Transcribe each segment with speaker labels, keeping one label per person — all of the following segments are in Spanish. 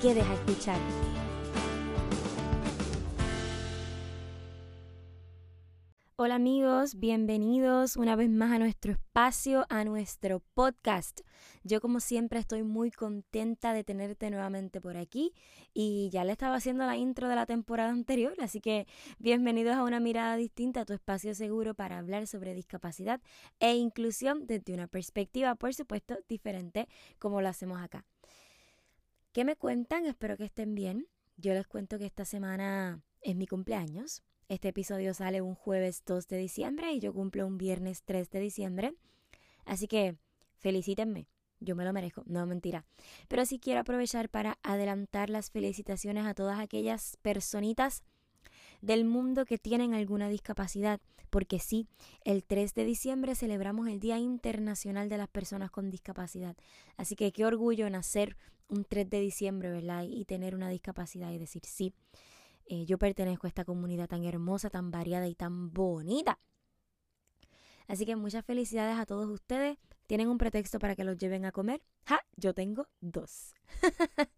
Speaker 1: quedes a escuchar. Hola amigos, bienvenidos una vez más a nuestro espacio, a nuestro podcast. Yo como siempre estoy muy contenta de tenerte nuevamente por aquí y ya le estaba haciendo la intro de la temporada anterior, así que bienvenidos a una mirada distinta, a tu espacio seguro para hablar sobre discapacidad e inclusión desde una perspectiva, por supuesto, diferente como lo hacemos acá. ¿Qué me cuentan? Espero que estén bien. Yo les cuento que esta semana es mi cumpleaños. Este episodio sale un jueves 2 de diciembre y yo cumplo un viernes 3 de diciembre. Así que felicítenme. Yo me lo merezco, no mentira. Pero sí quiero aprovechar para adelantar las felicitaciones a todas aquellas personitas del mundo que tienen alguna discapacidad, porque sí, el 3 de diciembre celebramos el Día Internacional de las Personas con Discapacidad. Así que qué orgullo nacer un 3 de diciembre, ¿verdad? Y tener una discapacidad y decir, sí, eh, yo pertenezco a esta comunidad tan hermosa, tan variada y tan bonita. Así que muchas felicidades a todos ustedes. ¿Tienen un pretexto para que los lleven a comer? ¡Ja! Yo tengo dos.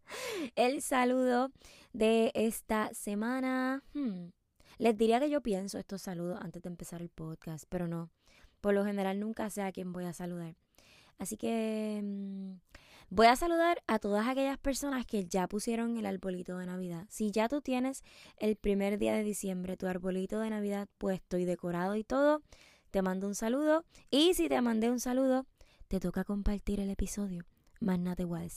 Speaker 1: el saludo de esta semana. Hmm, les diría que yo pienso estos saludos antes de empezar el podcast, pero no. Por lo general nunca sé a quién voy a saludar. Así que mm, voy a saludar a todas aquellas personas que ya pusieron el arbolito de Navidad. Si ya tú tienes el primer día de diciembre tu arbolito de Navidad puesto y decorado y todo, te mando un saludo. Y si te mandé un saludo, te toca compartir el episodio. Más nada te voy.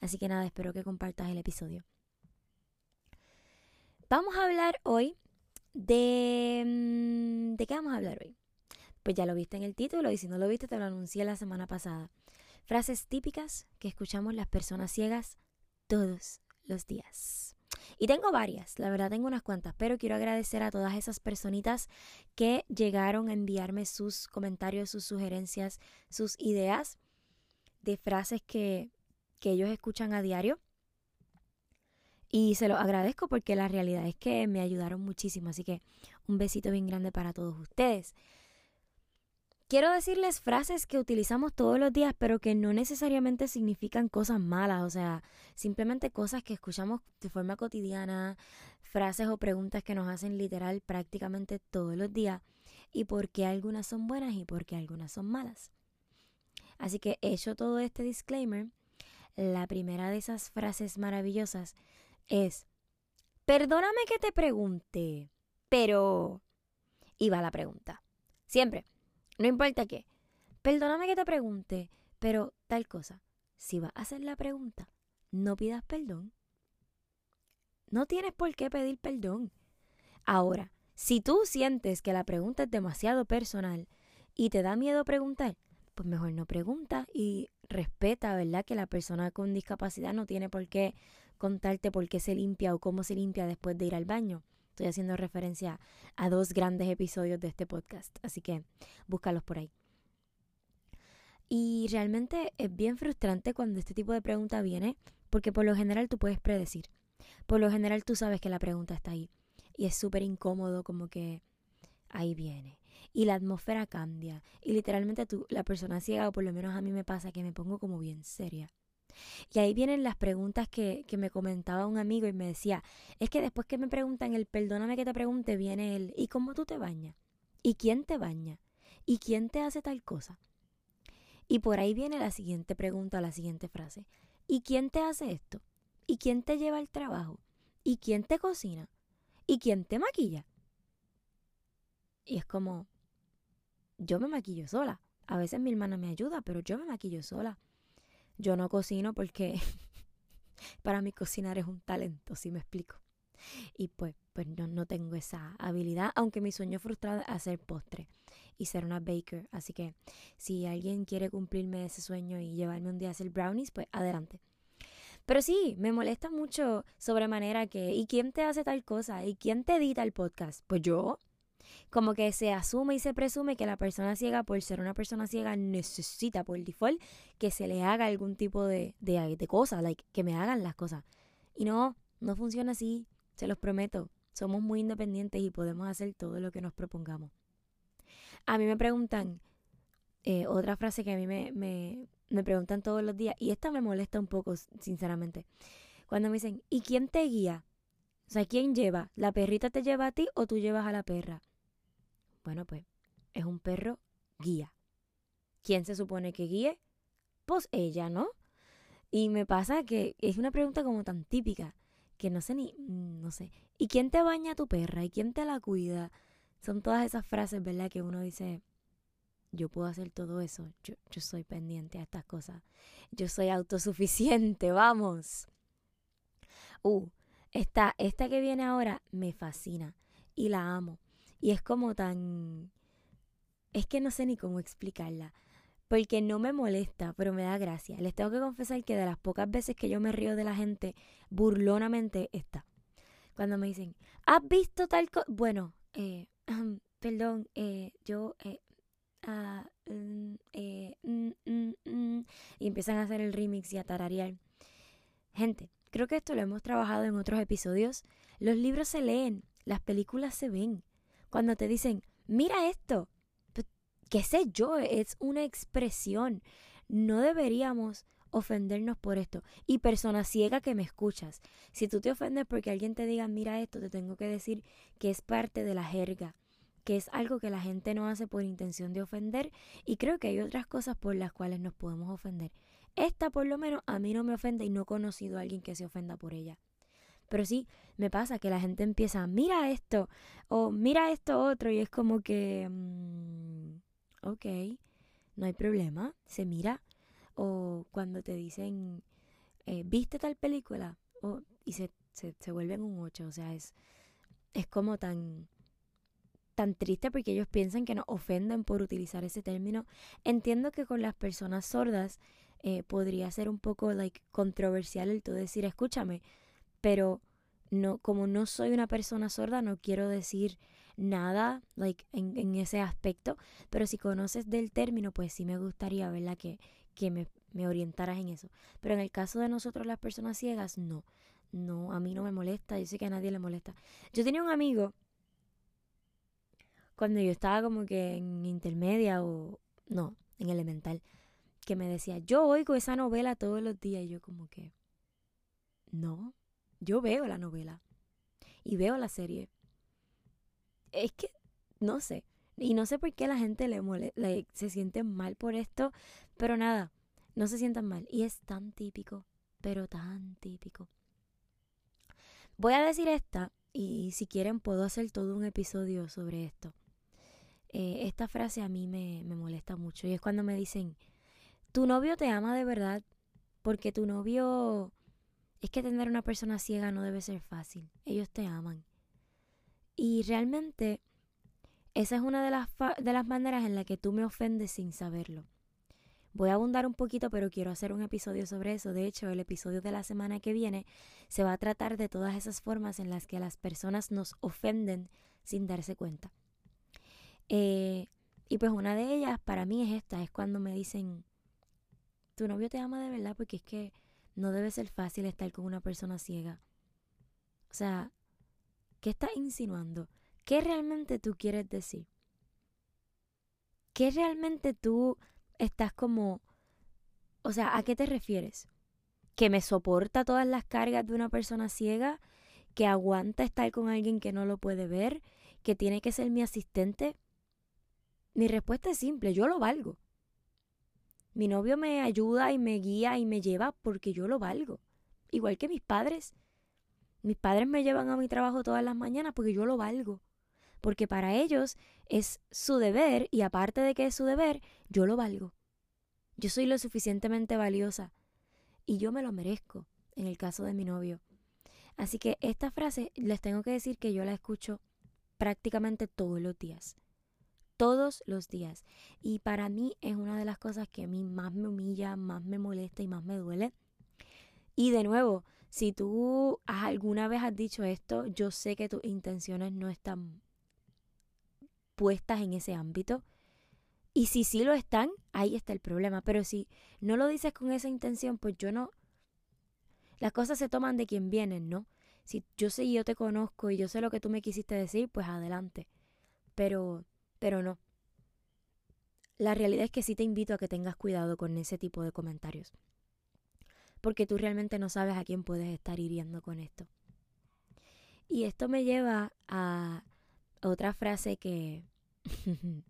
Speaker 1: Así que nada, espero que compartas el episodio. Vamos a hablar hoy de... Mm, ¿De qué vamos a hablar hoy? Pues ya lo viste en el título y si no lo viste te lo anuncié la semana pasada. Frases típicas que escuchamos las personas ciegas todos los días. Y tengo varias, la verdad tengo unas cuantas, pero quiero agradecer a todas esas personitas que llegaron a enviarme sus comentarios, sus sugerencias, sus ideas de frases que, que ellos escuchan a diario. Y se lo agradezco porque la realidad es que me ayudaron muchísimo. Así que un besito bien grande para todos ustedes. Quiero decirles frases que utilizamos todos los días, pero que no necesariamente significan cosas malas, o sea, simplemente cosas que escuchamos de forma cotidiana, frases o preguntas que nos hacen literal prácticamente todos los días, y por qué algunas son buenas y por qué algunas son malas. Así que hecho todo este disclaimer, la primera de esas frases maravillosas es, perdóname que te pregunte, pero... Y va la pregunta. Siempre. No importa qué. Perdóname que te pregunte, pero tal cosa. Si vas a hacer la pregunta, no pidas perdón. No tienes por qué pedir perdón. Ahora, si tú sientes que la pregunta es demasiado personal y te da miedo preguntar, pues mejor no pregunta y respeta, ¿verdad? Que la persona con discapacidad no tiene por qué contarte por qué se limpia o cómo se limpia después de ir al baño. Estoy haciendo referencia a dos grandes episodios de este podcast, así que búscalos por ahí. Y realmente es bien frustrante cuando este tipo de pregunta viene, porque por lo general tú puedes predecir. Por lo general tú sabes que la pregunta está ahí. Y es súper incómodo como que ahí viene. Y la atmósfera cambia. Y literalmente tú, la persona ciega, o por lo menos a mí me pasa que me pongo como bien seria. Y ahí vienen las preguntas que, que me comentaba un amigo y me decía, es que después que me preguntan el perdóname que te pregunte, viene el ¿y cómo tú te bañas? ¿Y quién te baña? ¿Y quién te hace tal cosa? Y por ahí viene la siguiente pregunta, la siguiente frase. ¿Y quién te hace esto? ¿Y quién te lleva al trabajo? ¿Y quién te cocina? ¿Y quién te maquilla? Y es como, yo me maquillo sola. A veces mi hermana me ayuda, pero yo me maquillo sola. Yo no cocino porque para mí cocinar es un talento, si me explico. Y pues, pues no, no tengo esa habilidad, aunque mi sueño frustrado es hacer postre y ser una baker. Así que si alguien quiere cumplirme ese sueño y llevarme un día a hacer brownies, pues adelante. Pero sí, me molesta mucho sobremanera que, ¿y quién te hace tal cosa? ¿Y quién te edita el podcast? Pues yo. Como que se asume y se presume que la persona ciega, por ser una persona ciega, necesita por default que se le haga algún tipo de, de, de cosa, like, que me hagan las cosas. Y no, no funciona así, se los prometo. Somos muy independientes y podemos hacer todo lo que nos propongamos. A mí me preguntan, eh, otra frase que a mí me, me, me preguntan todos los días, y esta me molesta un poco, sinceramente. Cuando me dicen, ¿y quién te guía? O sea, ¿quién lleva? ¿La perrita te lleva a ti o tú llevas a la perra? Bueno, pues es un perro guía. ¿Quién se supone que guíe? Pues ella, ¿no? Y me pasa que es una pregunta como tan típica que no sé ni, no sé. ¿Y quién te baña tu perra? ¿Y quién te la cuida? Son todas esas frases, ¿verdad? Que uno dice, yo puedo hacer todo eso, yo, yo soy pendiente a estas cosas, yo soy autosuficiente, vamos. Uh, esta, esta que viene ahora me fascina y la amo. Y es como tan... Es que no sé ni cómo explicarla. Porque no me molesta, pero me da gracia. Les tengo que confesar que de las pocas veces que yo me río de la gente burlonamente está. Cuando me dicen, ¿has visto tal cosa? Bueno, eh, perdón, eh, yo... Eh, mm, y empiezan a hacer el remix y a tararear. Gente, creo que esto lo hemos trabajado en otros episodios. Los libros se leen, las películas se ven. Cuando te dicen, mira esto, pues, qué sé yo, es una expresión. No deberíamos ofendernos por esto. Y persona ciega que me escuchas, si tú te ofendes porque alguien te diga, mira esto, te tengo que decir que es parte de la jerga, que es algo que la gente no hace por intención de ofender y creo que hay otras cosas por las cuales nos podemos ofender. Esta por lo menos a mí no me ofende y no he conocido a alguien que se ofenda por ella. Pero sí, me pasa que la gente empieza, mira esto o mira esto otro y es como que, mm, ok, no hay problema, se mira. O cuando te dicen, eh, ¿viste tal película? O, y se, se, vuelven un ocho, o sea, es, es como tan tan triste porque ellos piensan que nos ofenden por utilizar ese término. Entiendo que con las personas sordas eh, podría ser un poco like controversial el tú decir escúchame, pero no como no soy una persona sorda no quiero decir nada like en, ese aspecto, pero si conoces del término pues sí me gustaría verla que, que me, me orientaras en eso. Pero en el caso de nosotros las personas ciegas no. No, a mí no me molesta, yo sé que a nadie le molesta. Yo tenía un amigo cuando yo estaba como que en intermedia o no, en elemental, que me decía, yo oigo esa novela todos los días y yo como que, no, yo veo la novela y veo la serie. Es que, no sé, y no sé por qué la gente le, le se siente mal por esto, pero nada, no se sientan mal. Y es tan típico, pero tan típico. Voy a decir esta y si quieren puedo hacer todo un episodio sobre esto. Eh, esta frase a mí me, me molesta mucho y es cuando me dicen, tu novio te ama de verdad, porque tu novio... Es que tener una persona ciega no debe ser fácil, ellos te aman. Y realmente esa es una de las, de las maneras en las que tú me ofendes sin saberlo. Voy a abundar un poquito, pero quiero hacer un episodio sobre eso. De hecho, el episodio de la semana que viene se va a tratar de todas esas formas en las que las personas nos ofenden sin darse cuenta. Eh, y pues una de ellas para mí es esta, es cuando me dicen, tu novio te ama de verdad porque es que no debe ser fácil estar con una persona ciega. O sea, ¿qué estás insinuando? ¿Qué realmente tú quieres decir? ¿Qué realmente tú estás como... O sea, ¿a qué te refieres? ¿Que me soporta todas las cargas de una persona ciega? ¿Que aguanta estar con alguien que no lo puede ver? ¿Que tiene que ser mi asistente? Mi respuesta es simple, yo lo valgo. Mi novio me ayuda y me guía y me lleva porque yo lo valgo. Igual que mis padres. Mis padres me llevan a mi trabajo todas las mañanas porque yo lo valgo. Porque para ellos es su deber y aparte de que es su deber, yo lo valgo. Yo soy lo suficientemente valiosa y yo me lo merezco en el caso de mi novio. Así que esta frase les tengo que decir que yo la escucho prácticamente todos los días todos los días. Y para mí es una de las cosas que a mí más me humilla, más me molesta y más me duele. Y de nuevo, si tú alguna vez has dicho esto, yo sé que tus intenciones no están puestas en ese ámbito. Y si sí lo están, ahí está el problema. Pero si no lo dices con esa intención, pues yo no... Las cosas se toman de quien vienen, ¿no? Si yo sé y yo te conozco y yo sé lo que tú me quisiste decir, pues adelante. Pero, pero no. La realidad es que sí te invito a que tengas cuidado con ese tipo de comentarios. Porque tú realmente no sabes a quién puedes estar hiriendo con esto. Y esto me lleva a otra frase que,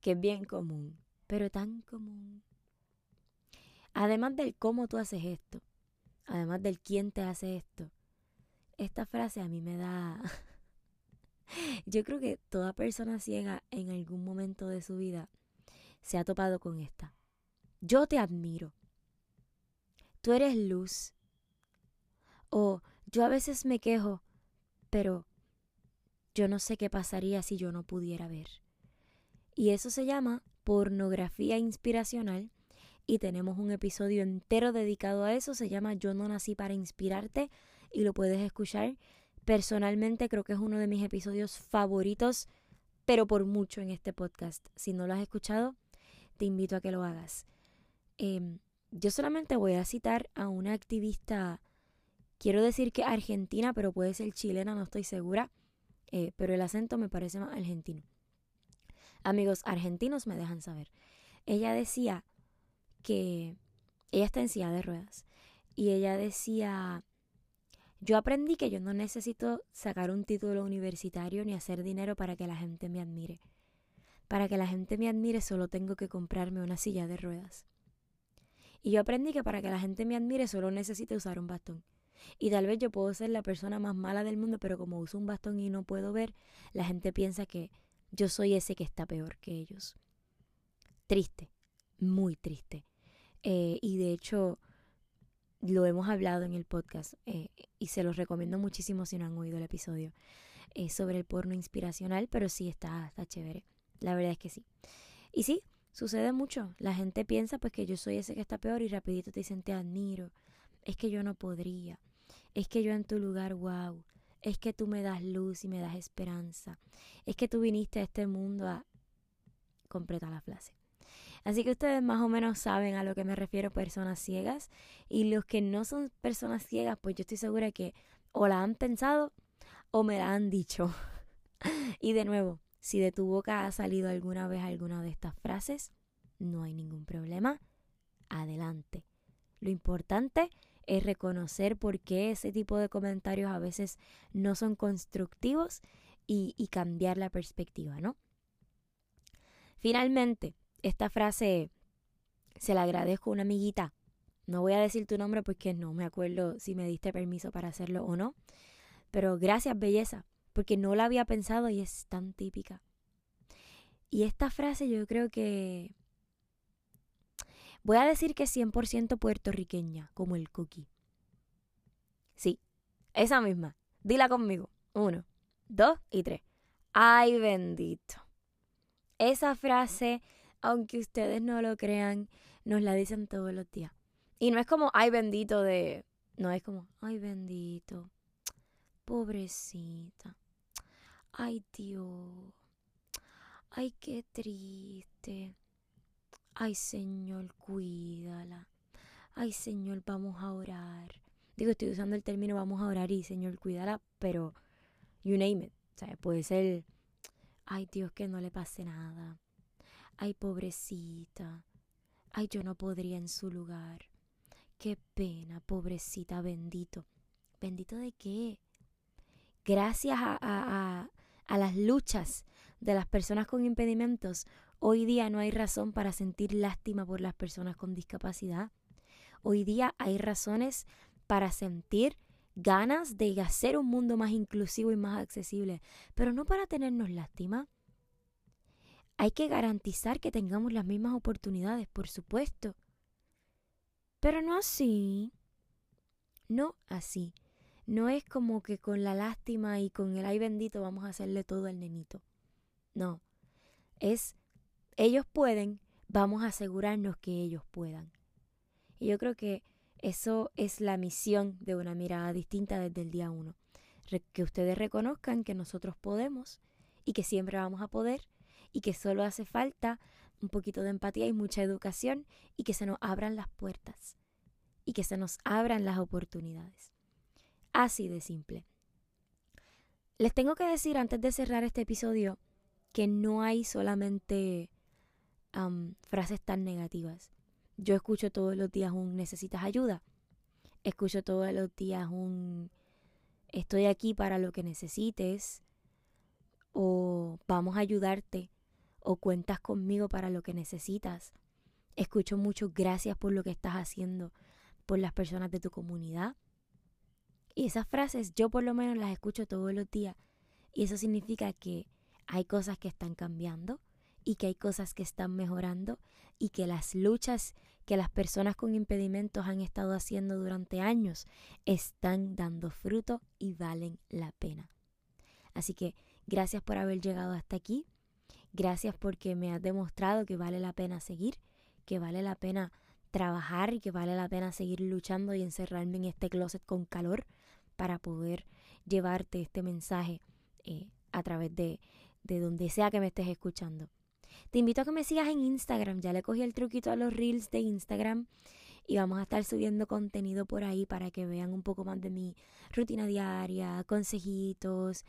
Speaker 1: que es bien común, pero tan común. Además del cómo tú haces esto, además del quién te hace esto, esta frase a mí me da... Yo creo que toda persona ciega en algún momento de su vida se ha topado con esta. Yo te admiro. Tú eres luz. O yo a veces me quejo, pero yo no sé qué pasaría si yo no pudiera ver. Y eso se llama pornografía inspiracional y tenemos un episodio entero dedicado a eso, se llama Yo no nací para inspirarte y lo puedes escuchar. Personalmente creo que es uno de mis episodios favoritos, pero por mucho en este podcast. Si no lo has escuchado, te invito a que lo hagas. Em, yo solamente voy a citar a una activista, quiero decir que argentina, pero puede ser chilena, no estoy segura, eh, pero el acento me parece más argentino. Amigos argentinos me dejan saber. Ella decía que ella está en silla de ruedas y ella decía, yo aprendí que yo no necesito sacar un título universitario ni hacer dinero para que la gente me admire. Para que la gente me admire solo tengo que comprarme una silla de ruedas. Y yo aprendí que para que la gente me admire solo necesito usar un bastón. Y tal vez yo puedo ser la persona más mala del mundo, pero como uso un bastón y no puedo ver, la gente piensa que yo soy ese que está peor que ellos. Triste, muy triste. Eh, y de hecho, lo hemos hablado en el podcast eh, y se los recomiendo muchísimo si no han oído el episodio eh, sobre el porno inspiracional, pero sí está, está chévere. La verdad es que sí. Y sí, sucede mucho. La gente piensa pues que yo soy ese que está peor y rapidito te dicen te admiro. Es que yo no podría. Es que yo en tu lugar, wow. Es que tú me das luz y me das esperanza. Es que tú viniste a este mundo a... Completa la frase. Así que ustedes más o menos saben a lo que me refiero personas ciegas. Y los que no son personas ciegas, pues yo estoy segura que o la han pensado o me la han dicho. y de nuevo, si de tu boca ha salido alguna vez alguna de estas frases, no hay ningún problema. Adelante. Lo importante es reconocer por qué ese tipo de comentarios a veces no son constructivos y, y cambiar la perspectiva, ¿no? Finalmente, esta frase se la agradezco a una amiguita. No voy a decir tu nombre porque no me acuerdo si me diste permiso para hacerlo o no. Pero gracias, belleza, porque no la había pensado y es tan típica. Y esta frase yo creo que Voy a decir que es 100% puertorriqueña, como el cookie. Sí, esa misma. Dila conmigo. Uno, dos y tres. Ay, bendito. Esa frase, aunque ustedes no lo crean, nos la dicen todos los días. Y no es como, ay, bendito de... No es como, ay, bendito. Pobrecita. Ay, Dios. Ay, qué triste. Ay Señor, cuídala. Ay Señor, vamos a orar. Digo, estoy usando el término vamos a orar y Señor, cuídala, pero you name it. O sea, puede ser, ay Dios, que no le pase nada. Ay, pobrecita. Ay, yo no podría en su lugar. Qué pena, pobrecita, bendito. ¿Bendito de qué? Gracias a, a, a las luchas de las personas con impedimentos, Hoy día no hay razón para sentir lástima por las personas con discapacidad. Hoy día hay razones para sentir ganas de hacer un mundo más inclusivo y más accesible, pero no para tenernos lástima. Hay que garantizar que tengamos las mismas oportunidades, por supuesto. Pero no así. No así. No es como que con la lástima y con el ay bendito vamos a hacerle todo al nenito. No. Es ellos pueden, vamos a asegurarnos que ellos puedan. Y yo creo que Eso es la misión de una mirada distinta desde el día uno. que ustedes reconozcan que nosotros podemos y que siempre vamos a poder y que solo hace falta un poquito de empatía y mucha educación y que se nos abran las puertas y que se nos abran las oportunidades. Así de simple. Les tengo que decir antes de cerrar este episodio que no hay solamente frases tan negativas. Yo escucho todos los días un necesitas ayuda. Escucho todos los días un estoy aquí para lo que necesites o vamos a ayudarte o cuentas conmigo para lo que necesitas. Escucho mucho gracias por lo que estás haciendo por las personas de tu comunidad. Y esas frases yo por lo menos las escucho todos los días. Y eso significa que hay cosas que están cambiando y que hay cosas que están mejorando y que las luchas que las personas con impedimentos han estado haciendo durante años están dando fruto y valen la pena. Así que gracias por haber llegado hasta aquí. Gracias porque me has demostrado que vale la pena seguir, que vale la pena trabajar y que vale la pena seguir luchando y encerrarme en este closet con calor para poder llevarte este mensaje eh, a través de, de donde sea que me estés escuchando. Te invito a que me sigas en Instagram, ya le cogí el truquito a los reels de Instagram y vamos a estar subiendo contenido por ahí para que vean un poco más de mi rutina diaria, consejitos,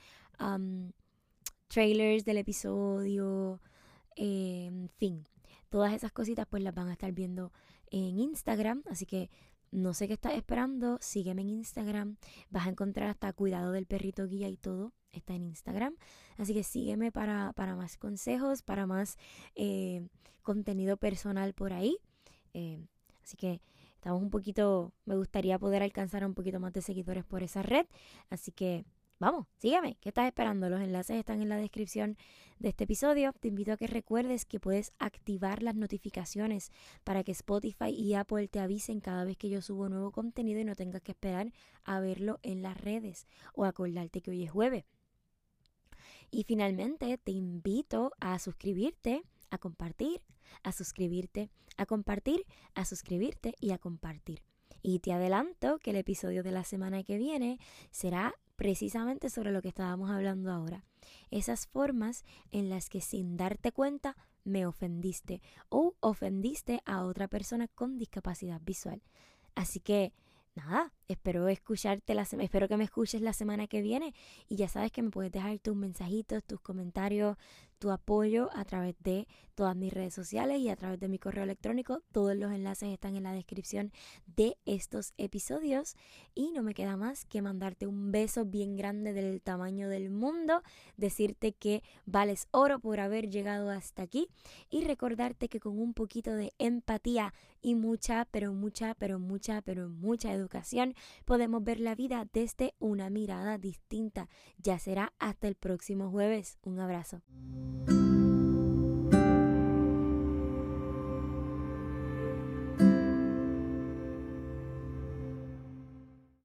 Speaker 1: trailers del episodio, en fin, todas esas cositas pues las van a estar viendo en Instagram, así que no sé qué estás esperando, sígueme en Instagram, vas a encontrar hasta cuidado del perrito guía y todo, está en Instagram, así que sígueme para, para más consejos, para más eh, contenido personal por ahí, eh, así que estamos un poquito, me gustaría poder alcanzar un poquito más de seguidores por esa red, así que Vamos, sígueme. ¿Qué estás esperando? Los enlaces están en la descripción de este episodio. Te invito a que recuerdes que puedes activar las notificaciones para que Spotify y Apple te avisen cada vez que yo subo nuevo contenido y no tengas que esperar a verlo en las redes o acordarte que hoy es jueves. Y finalmente te invito a suscribirte, a compartir, a suscribirte, a compartir, a suscribirte y a compartir. Y te adelanto que el episodio de la semana que viene será precisamente sobre lo que estábamos hablando ahora. Esas formas en las que sin darte cuenta me ofendiste o ofendiste a otra persona con discapacidad visual. Así que nada, espero escucharte la espero que me escuches la semana que viene y ya sabes que me puedes dejar tus mensajitos, tus comentarios, tu apoyo a través de todas mis redes sociales y a través de mi correo electrónico. Todos los enlaces están en la descripción de estos episodios y no me queda más que mandarte un beso bien grande del tamaño del mundo, decirte que vales oro por haber llegado hasta aquí y recordarte que con un poquito de empatía y mucha, pero mucha, pero mucha, pero mucha educación podemos ver la vida desde una mirada distinta. Ya será hasta el próximo jueves. Un abrazo.